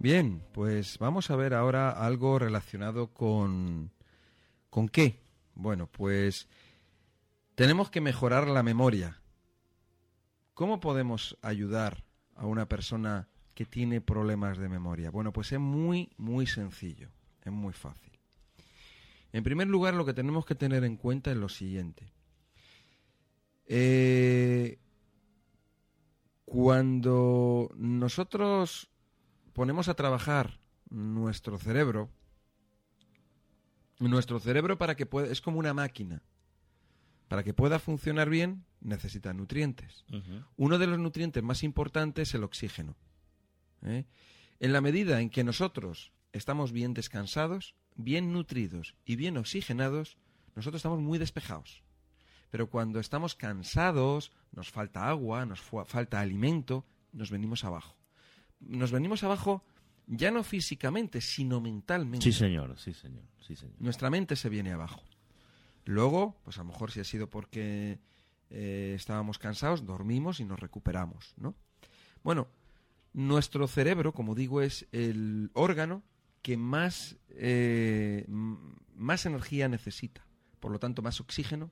Bien, pues vamos a ver ahora algo relacionado con... ¿Con qué? Bueno, pues tenemos que mejorar la memoria. ¿Cómo podemos ayudar a una persona que tiene problemas de memoria? Bueno, pues es muy, muy sencillo, es muy fácil. En primer lugar, lo que tenemos que tener en cuenta es lo siguiente. Eh, cuando nosotros ponemos a trabajar nuestro cerebro, nuestro cerebro para que pueda, es como una máquina. Para que pueda funcionar bien, necesita nutrientes. Uno de los nutrientes más importantes es el oxígeno. ¿eh? En la medida en que nosotros estamos bien descansados, bien nutridos y bien oxigenados, nosotros estamos muy despejados. Pero cuando estamos cansados, nos falta agua, nos falta alimento, nos venimos abajo. Nos venimos abajo ya no físicamente, sino mentalmente. Sí, señor, sí, señor, sí, señor. Nuestra mente se viene abajo. Luego, pues a lo mejor si ha sido porque eh, estábamos cansados, dormimos y nos recuperamos, ¿no? Bueno, nuestro cerebro, como digo, es el órgano que más, eh, más energía necesita. Por lo tanto, más oxígeno,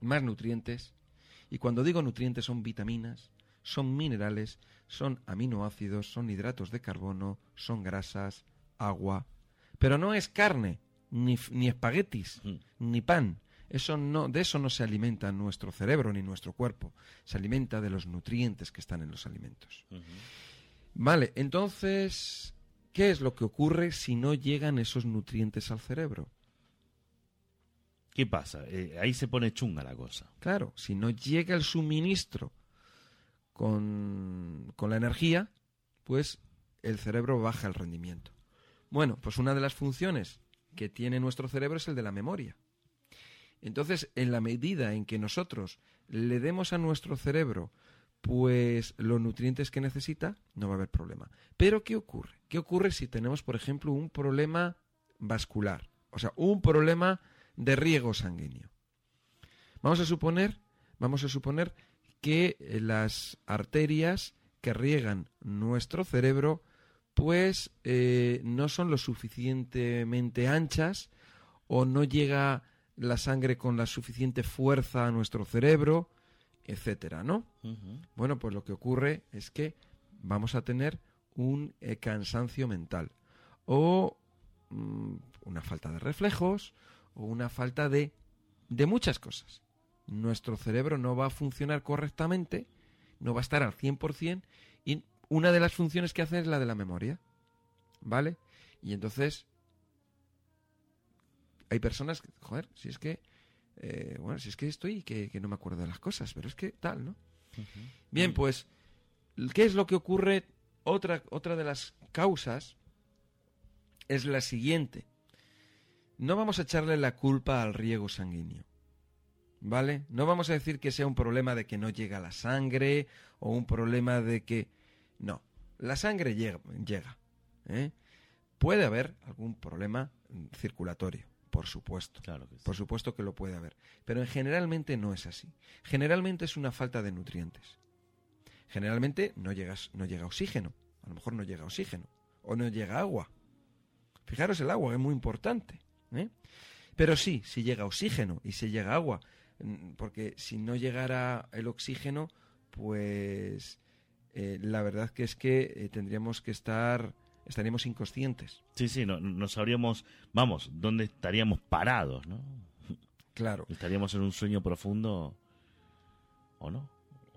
más nutrientes. Y cuando digo nutrientes son vitaminas, son minerales, son aminoácidos, son hidratos de carbono, son grasas, agua. Pero no es carne, ni, ni espaguetis, mm. ni pan. Eso no, de eso no se alimenta nuestro cerebro ni nuestro cuerpo. Se alimenta de los nutrientes que están en los alimentos. Vale, entonces, ¿qué es lo que ocurre si no llegan esos nutrientes al cerebro? ¿Qué pasa? Eh, ahí se pone chunga la cosa. Claro, si no llega el suministro con, con la energía, pues el cerebro baja el rendimiento. Bueno, pues una de las funciones que tiene nuestro cerebro es el de la memoria. Entonces, en la medida en que nosotros le demos a nuestro cerebro pues los nutrientes que necesita, no va a haber problema. Pero ¿qué ocurre? ¿Qué ocurre si tenemos, por ejemplo, un problema vascular? O sea, un problema de riego sanguíneo. Vamos a suponer, vamos a suponer que eh, las arterias que riegan nuestro cerebro pues eh, no son lo suficientemente anchas o no llega la sangre con la suficiente fuerza a nuestro cerebro, etcétera, ¿no? Bueno, pues lo que ocurre es que vamos a tener un eh, cansancio mental o mm, una falta de reflejos o una falta de, de muchas cosas. Nuestro cerebro no va a funcionar correctamente, no va a estar al 100% y una de las funciones que hace es la de la memoria. ¿Vale? Y entonces hay personas que, joder, si es que, eh, bueno, si es que estoy que, que no me acuerdo de las cosas, pero es que tal, ¿no? Bien, pues, ¿qué es lo que ocurre? Otra, otra de las causas es la siguiente no vamos a echarle la culpa al riego sanguíneo. ¿Vale? No vamos a decir que sea un problema de que no llega la sangre o un problema de que... No, la sangre llega. llega ¿eh? Puede haber algún problema circulatorio, por supuesto. Claro Por supuesto que lo puede haber. Pero generalmente no es así. Generalmente es una falta de nutrientes. Generalmente no, no llega oxígeno. A lo mejor no llega oxígeno. O no llega agua. Fijaros, el agua es muy importante. ¿eh? Pero sí, si llega oxígeno y si llega agua, porque si no llegara el oxígeno, pues eh, la verdad que es que eh, tendríamos que estar, estaríamos inconscientes. Sí, sí, no, sabríamos, vamos, dónde estaríamos parados, ¿no? Claro. Estaríamos en un sueño profundo, ¿o no?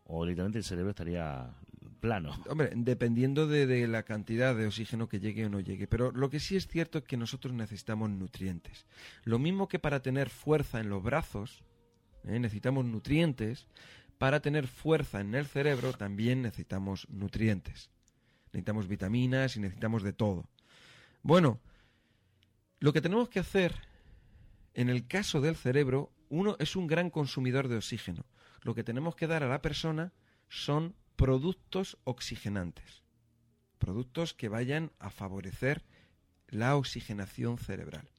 O literalmente el cerebro estaría plano. Hombre, dependiendo de, la cantidad de oxígeno que llegue o no llegue. Pero lo que sí es cierto es que nosotros necesitamos nutrientes. Lo mismo que para tener fuerza en los brazos, ¿eh? necesitamos nutrientes, para tener fuerza en el cerebro también necesitamos nutrientes. Necesitamos vitaminas y necesitamos de todo. Bueno, lo que tenemos que hacer en el caso del cerebro, uno es un gran consumidor de oxígeno. Lo que tenemos que dar a la persona son productos oxigenantes. Productos que vayan a favorecer la oxigenación cerebral.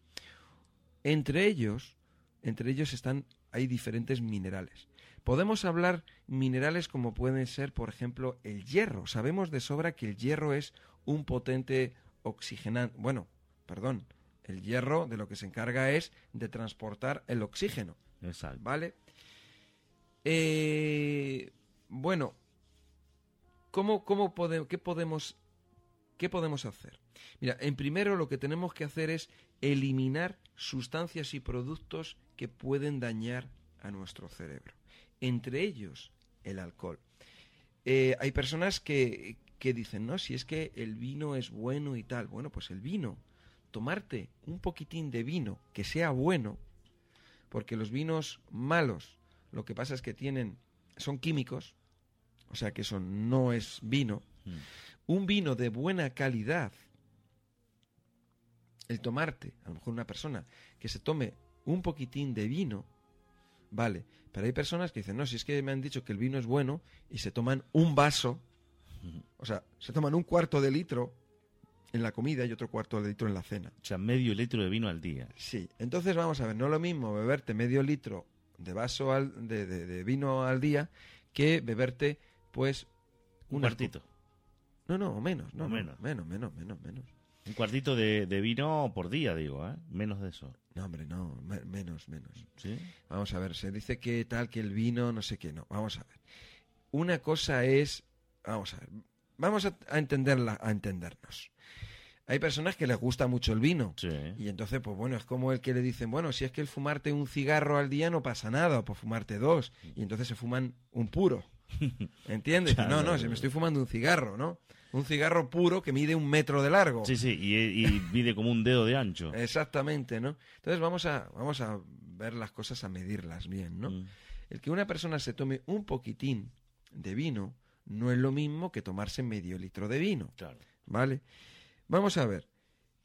Entre ellos, entre ellos están hay diferentes minerales. Podemos hablar minerales como pueden ser, por ejemplo, el hierro. Sabemos de sobra que el hierro es un potente oxigenante. Bueno, perdón, el hierro de lo que se encarga es de transportar el oxígeno. Exacto. ¿Vale? Eh, bueno, ¿cómo, cómo qué, podemos, ¿qué podemos hacer? Mira, en primero lo que tenemos que hacer es eliminar sustancias y productos que pueden dañar a nuestro cerebro. Entre ellos, el alcohol. Eh, hay personas que, que dicen, no, si es que el vino es bueno y tal. Bueno, pues el vino, tomarte un poquitín de vino que sea bueno, porque los vinos malos, lo que pasa es que tienen, son químicos, o sea que eso no es vino. Mm. Un vino de buena calidad, el tomarte, a lo mejor una persona que se tome un poquitín de vino, vale, pero hay personas que dicen, no, si es que me han dicho que el vino es bueno y se toman un vaso, o sea, se toman un cuarto de litro en la comida y otro cuarto de litro en la cena. O sea, medio litro de vino al día. Sí, entonces vamos a ver, no es lo mismo beberte medio litro de vaso al, de, vino al día que beberte, pues, un, cuartito. No, no, menos, no, menos. menos, menos, menos, menos. Un cuartito de, vino por día, digo, ¿eh? Menos de eso. No, hombre, no, menos, menos. ¿Sí? Vamos a ver, se dice que tal, que el vino, no sé qué, no. Vamos a ver. Una cosa es, vamos a ver, vamos a, entenderla, a entendernos. Hay personas que les gusta mucho el vino. Sí. Y entonces, pues bueno, es como el que le dicen, bueno, si es que el fumarte un cigarro al día no pasa nada, o pues fumarte dos. Y entonces se fuman un puro. ¿Entiendes? no, no, si me estoy fumando un cigarro, ¿no? Un cigarro puro que mide un metro de largo. Sí, sí, y, mide como un dedo de ancho. Exactamente, ¿no? Entonces vamos a, vamos a ver las cosas, a medirlas bien, ¿no? Mm. El que una persona se tome un poquitín de vino no es lo mismo que tomarse medio litro de vino. Claro. ¿Vale? Vamos a ver.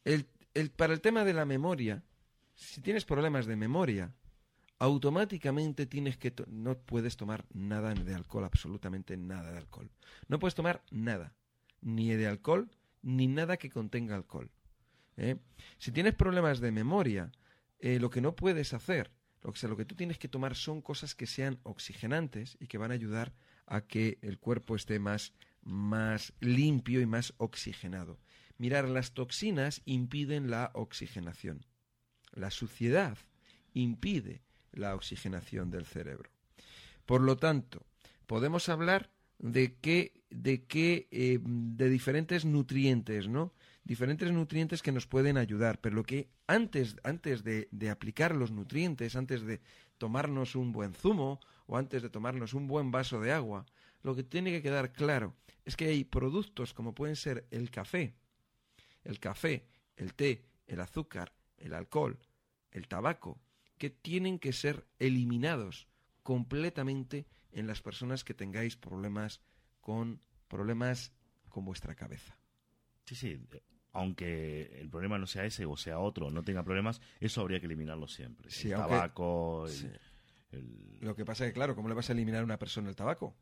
El, el, para el tema de la memoria, si tienes problemas de memoria, automáticamente tienes que no puedes tomar nada de alcohol, absolutamente nada de alcohol. No puedes tomar nada ni de alcohol, ni nada que contenga alcohol. ¿eh? Si tienes problemas de memoria, eh, lo que no puedes hacer, lo que, lo que tú tienes que tomar son cosas que sean oxigenantes y que van a ayudar a que el cuerpo esté más, más limpio y más oxigenado. Mirar, las toxinas impiden la oxigenación. La suciedad impide la oxigenación del cerebro. Por lo tanto, podemos hablar de que de que eh, de diferentes nutrientes, ¿no? Diferentes nutrientes que nos pueden ayudar, pero lo que antes, antes de, de aplicar los nutrientes, antes de tomarnos un buen zumo o antes de tomarnos un buen vaso de agua, lo que tiene que quedar claro es que hay productos como pueden ser el café, el café, el té, el azúcar, el alcohol, el tabaco, que tienen que ser eliminados completamente en las personas que tengáis problemas con problemas con vuestra cabeza. Sí, sí. Aunque el problema no sea ese o sea otro, no tenga problemas, eso habría que eliminarlo siempre. el tabaco, Lo que pasa es que, claro, ¿cómo le vas a eliminar a una persona el tabaco?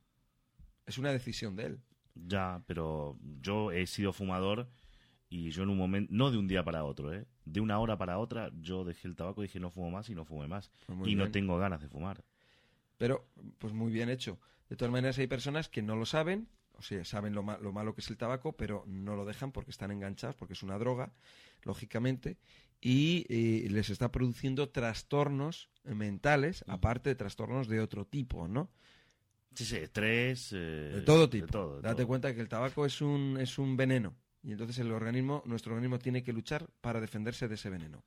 Es una decisión de él. Ya, pero yo he sido fumador y yo en un momento, no de un día para otro, ¿eh? De una hora para otra, yo dejé el tabaco y dije no fumo más y no fume más. Pues y no tengo ganas de fumar. Pero, pues muy bien hecho. De todas maneras, hay personas que no lo saben, o sea, saben lo, lo, malo que es el tabaco, pero no lo dejan porque están enganchados, porque es una droga, lógicamente, y eh, les está produciendo trastornos mentales, aparte de trastornos de otro tipo, ¿no? Sí, sí, estrés. Eh, de todo tipo. Date cuenta que el tabaco es un, es un veneno, y entonces el organismo, nuestro organismo tiene que luchar para defenderse de ese veneno,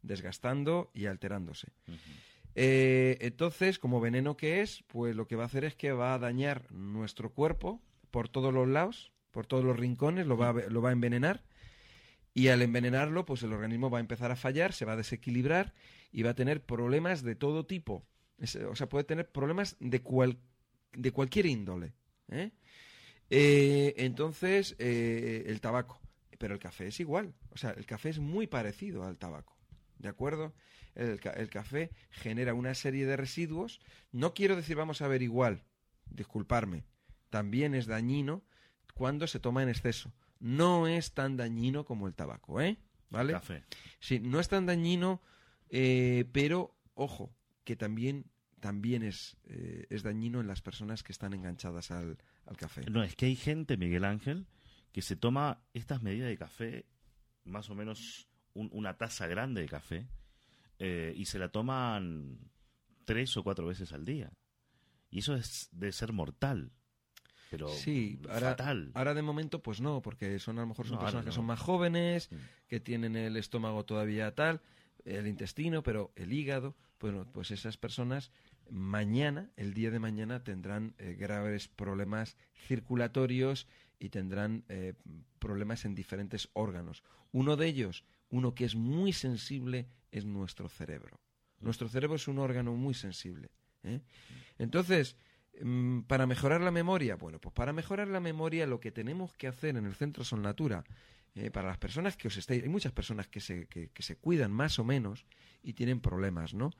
desgastando y alterándose. Eh, entonces, como veneno que es, pues lo que va a hacer es que va a dañar nuestro cuerpo por todos los lados, por todos los rincones, lo va, a, lo va a envenenar. Y al envenenarlo, pues el organismo va a empezar a fallar, se va a desequilibrar y va a tener problemas de todo tipo. o sea, puede tener problemas de cual, de cualquier índole. ¿eh? Eh, entonces, eh, el tabaco. Pero el café es igual. O sea, el café es muy parecido al tabaco. ¿De acuerdo? El, el, café genera una serie de residuos. No quiero decir vamos a ver igual. Disculparme. También es dañino cuando se toma en exceso. No es tan dañino como el tabaco, ¿eh? ¿Vale? Café. Sí, no es tan dañino, pero ojo, que también también es, eh, es dañino en las personas que están enganchadas al, café. No, es que hay gente, Miguel Ángel, que se toma estas medidas de café, más o menos una taza grande de café, eh, y se la toman tres o cuatro veces al día. Y eso es de ser mortal. Pero sí, ahora, fatal. ahora de momento pues no, porque son a lo mejor son personas que son más jóvenes, mm. que tienen el estómago todavía tal, el intestino, pero el hígado, bueno, pues esas personas mañana, el día de mañana, tendrán eh, graves problemas circulatorios y tendrán eh, problemas en diferentes órganos. Uno de ellos, uno que es muy sensible, es nuestro cerebro. Nuestro cerebro es un órgano muy sensible. ¿eh? Entonces, mm, para mejorar la memoria, bueno, pues para mejorar la memoria lo que tenemos que hacer en el Centro Son Natura, para las personas que os estáis, hay muchas personas que se, que se cuidan más o menos y tienen problemas, ¿no?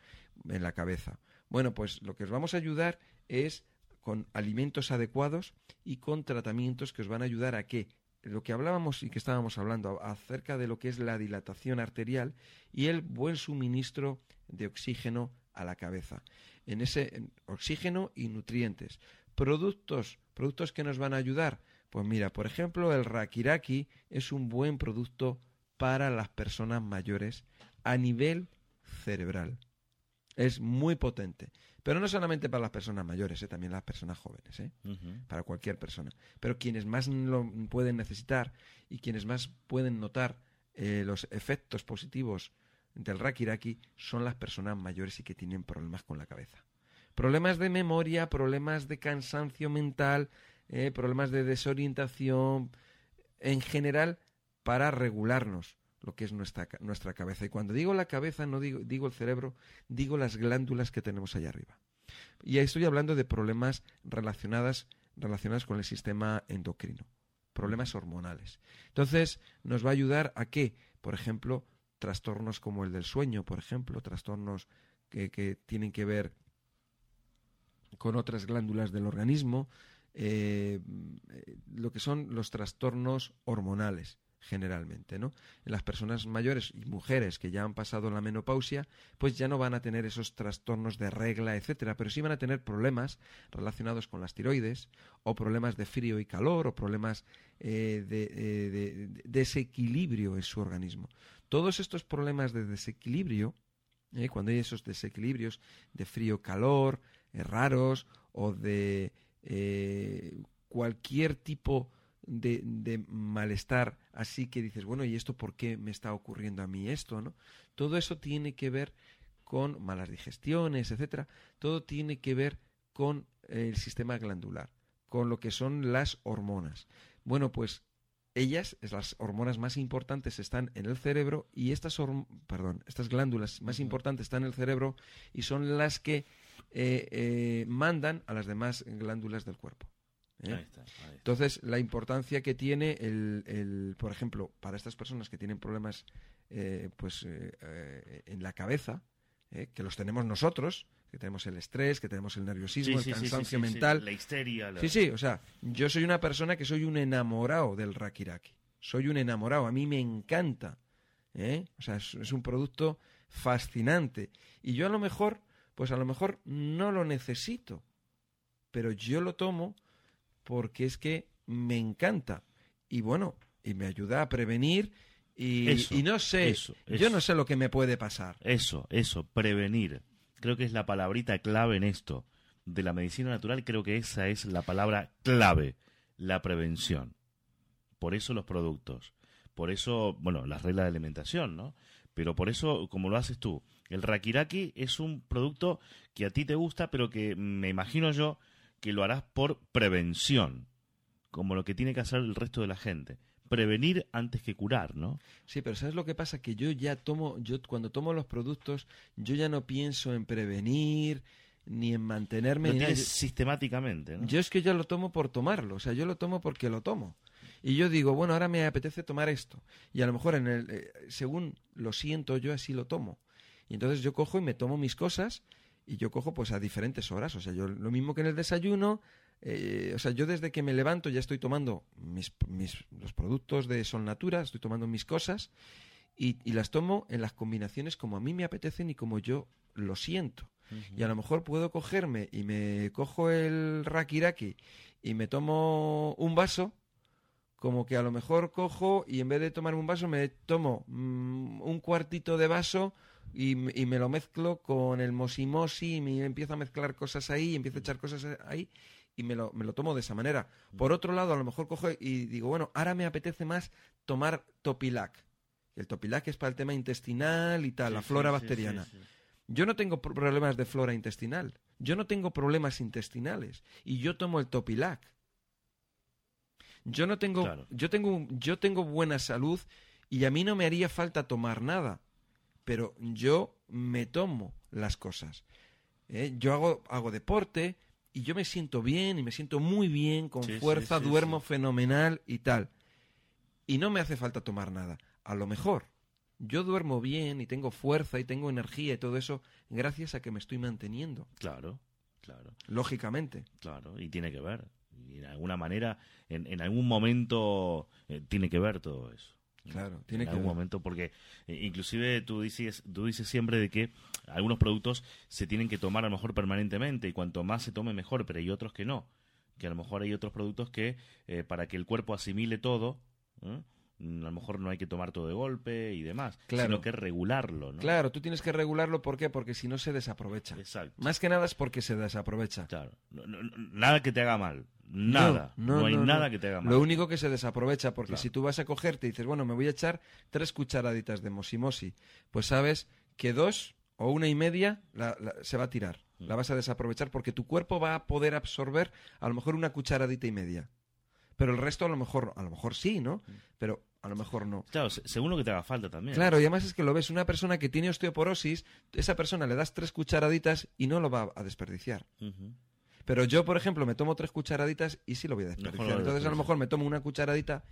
En la cabeza. Bueno, pues lo que os vamos a ayudar es con alimentos adecuados y con tratamientos que os van a ayudar a que lo que hablábamos y que estábamos hablando acerca de lo que es la dilatación arterial y el buen suministro de oxígeno a la cabeza. En ese oxígeno y nutrientes. Productos, productos que nos van a ayudar. Pues mira, por ejemplo, el rakiraki es un buen producto para las personas mayores a nivel cerebral. Es muy potente. Pero no solamente para las personas mayores, ¿eh? también las personas jóvenes, ¿eh? para cualquier persona. Pero quienes más lo pueden necesitar y quienes más pueden notar eh, los efectos positivos del Rakiraki son las personas mayores y que tienen problemas con la cabeza. Problemas de memoria, problemas de cansancio mental, eh, problemas de desorientación, en general, para regularnos lo que es nuestra, nuestra cabeza. Y cuando digo la cabeza, no digo, digo el cerebro, digo las glándulas que tenemos allá arriba. Y ahí estoy hablando de problemas relacionadas, relacionados con el sistema endocrino, problemas hormonales. Entonces, nos va a ayudar a que, por ejemplo, trastornos como el del sueño, por ejemplo, trastornos que, que tienen que ver con otras glándulas del organismo, eh, lo que son los trastornos hormonales generalmente, ¿no? En las personas mayores y mujeres que ya han pasado la menopausia, pues ya no van a tener esos trastornos de regla, etcétera, pero sí van a tener problemas relacionados con las tiroides, o problemas de frío y calor, o problemas eh, eh, de, desequilibrio en su organismo. Todos estos problemas de desequilibrio, eh, cuando hay esos desequilibrios de frío-calor, raros, o de cualquier tipo de, malestar así que dices, bueno, ¿y esto por qué me está ocurriendo a mí esto? ¿no? Todo eso tiene que ver con malas digestiones, etcétera. Todo tiene que ver con el sistema glandular, con lo que son las hormonas. Bueno, pues ellas, las hormonas más importantes están en el cerebro y estas, perdón, estas glándulas más importantes están en el cerebro y son las que eh, eh, mandan a las demás glándulas del cuerpo. ¿Eh? Entonces, la importancia que tiene, el, por ejemplo, para estas personas que tienen problemas eh, pues, eh, en la cabeza, que los tenemos nosotros, que tenemos el estrés, que tenemos el nerviosismo, el cansancio mental. La histeria. Sí, sí, o sea, yo soy una persona que soy un enamorado del Rakiraki. Soy un enamorado, a mí me encanta. O sea, es, es un producto fascinante. Y yo a lo mejor, pues a lo mejor no lo necesito, pero yo lo tomo porque es que me encanta. Y bueno, y me ayuda a prevenir y, no sé, yo no sé lo que me puede pasar. Eso, eso, prevenir. Creo que es la palabrita clave en esto. De la medicina natural creo que esa es la palabra clave, la prevención. Por eso los productos. Por eso, bueno, las reglas de alimentación, ¿no? Pero por eso, como lo haces tú, el Rakiraki es un producto que a ti te gusta, pero que me imagino yo que lo harás por prevención, como lo que tiene que hacer el resto de la gente. Prevenir antes que curar, ¿no? Sí, pero ¿sabes lo que pasa? Que yo ya tomo, yo cuando tomo los productos, yo ya no pienso en prevenir, ni en mantenerme. Lo tienes sistemáticamente, ¿no? Yo es que yo lo tomo por tomarlo, o sea, yo lo tomo porque lo tomo. Y yo digo, bueno, ahora me apetece tomar esto. Y a lo mejor, en el, eh, según lo siento, yo así lo tomo. Y entonces yo cojo y me tomo mis cosas y yo cojo pues a diferentes horas. O sea, yo lo mismo que en el desayuno, eh, o sea, yo desde que me levanto ya estoy tomando mis, mis- los productos de Sol Natura, estoy tomando mis cosas y, y las tomo en las combinaciones como a mí me apetecen y como yo lo siento. Y a lo mejor puedo cogerme y me cojo el rakiraki y me tomo un vaso, como que a lo mejor cojo y en vez de tomarme un vaso me tomo mm, un cuartito de vaso y, me lo mezclo con el mosimosi y me empiezo a mezclar cosas ahí, y empiezo a echar cosas ahí y me lo, me lo tomo de esa manera. Por otro lado, a lo mejor cojo y digo, bueno, ahora me apetece más tomar topilac. El topilac es para el tema intestinal y tal, Sí, la flora sí, bacteriana. sí. Yo no tengo pro- problemas de flora intestinal. Yo no tengo problemas intestinales. Y yo tomo el Topilac. Yo no tengo. Claro. Yo tengo. Yo tengo buena salud y a mí no me haría falta tomar nada. Pero yo me tomo las cosas. ¿eh? Yo hago, hago deporte y yo me siento bien y me siento muy bien, con Sí, fuerza, sí, duermo fenomenal y tal. Y no me hace falta tomar nada. A lo mejor yo duermo bien y tengo fuerza y tengo energía y todo eso gracias a que me estoy manteniendo, Claro, claro, lógicamente. claro. Y tiene que ver. Y de alguna manera, en, en algún momento, eh, tiene que ver todo eso. Claro, tiene en que algún ver. momento porque eh, inclusive tú dices tú dices siempre de que algunos productos se tienen que tomar a lo mejor permanentemente y cuanto más se tome mejor pero hay otros que no que a lo mejor hay otros productos que eh, para que el cuerpo asimile todo ¿eh? A lo mejor no hay que tomar todo de golpe y demás Claro. sino que regularlo ¿no? Claro, tú tienes que regularlo, ¿por qué? Porque si no se desaprovecha. exacto Más que nada es porque se desaprovecha. claro No- no- no- nada que te haga mal nada no, hay nada que te haga mal Lo único que se desaprovecha, porque Claro. si tú vas a cogerte y dices, bueno, me voy a echar tres cucharaditas de mosimosi, pues sabes que dos o una y media la- la- se va a tirar. Mm. La vas a desaprovechar porque tu cuerpo va a poder absorber a lo mejor una cucharadita y media. Pero el resto a lo mejor, a lo mejor sí, ¿no? Mm. Pero a lo mejor no. claro se- según lo que te haga falta también Claro, y además es que lo ves, una persona que tiene osteoporosis, esa persona le das tres cucharaditas y no lo va a desperdiciar. Pero yo, por ejemplo, me tomo tres cucharaditas y sí lo voy a desperdiciar. Entonces, a lo mejor me tomo una cucharadita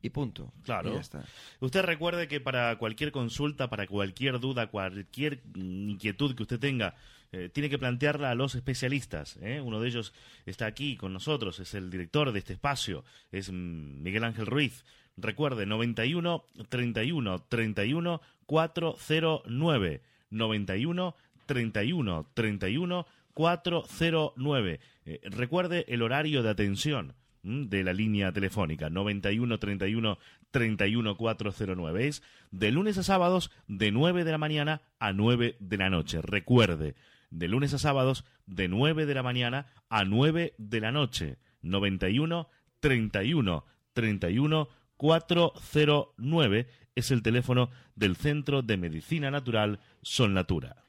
y punto. Claro. Y ya está. Usted recuerde que para cualquier consulta, para cualquier duda, cualquier inquietud que usted tenga, eh, tiene que plantearla a los especialistas. ¿eh? Uno de ellos está aquí con nosotros, es el director de este espacio, es Miguel Ángel Ruiz. Recuerde, 91 31 31 409. 91 31 31 409. Eh, recuerde el horario de atención ¿m? de la línea telefónica 91 31 31 409 es de lunes a sábados de 9 de la mañana a 9 de la noche recuerde de lunes a sábados de 9 de la mañana a 9 de la noche 91 31 31 409 es el teléfono del Centro de Medicina Natural Sol Natura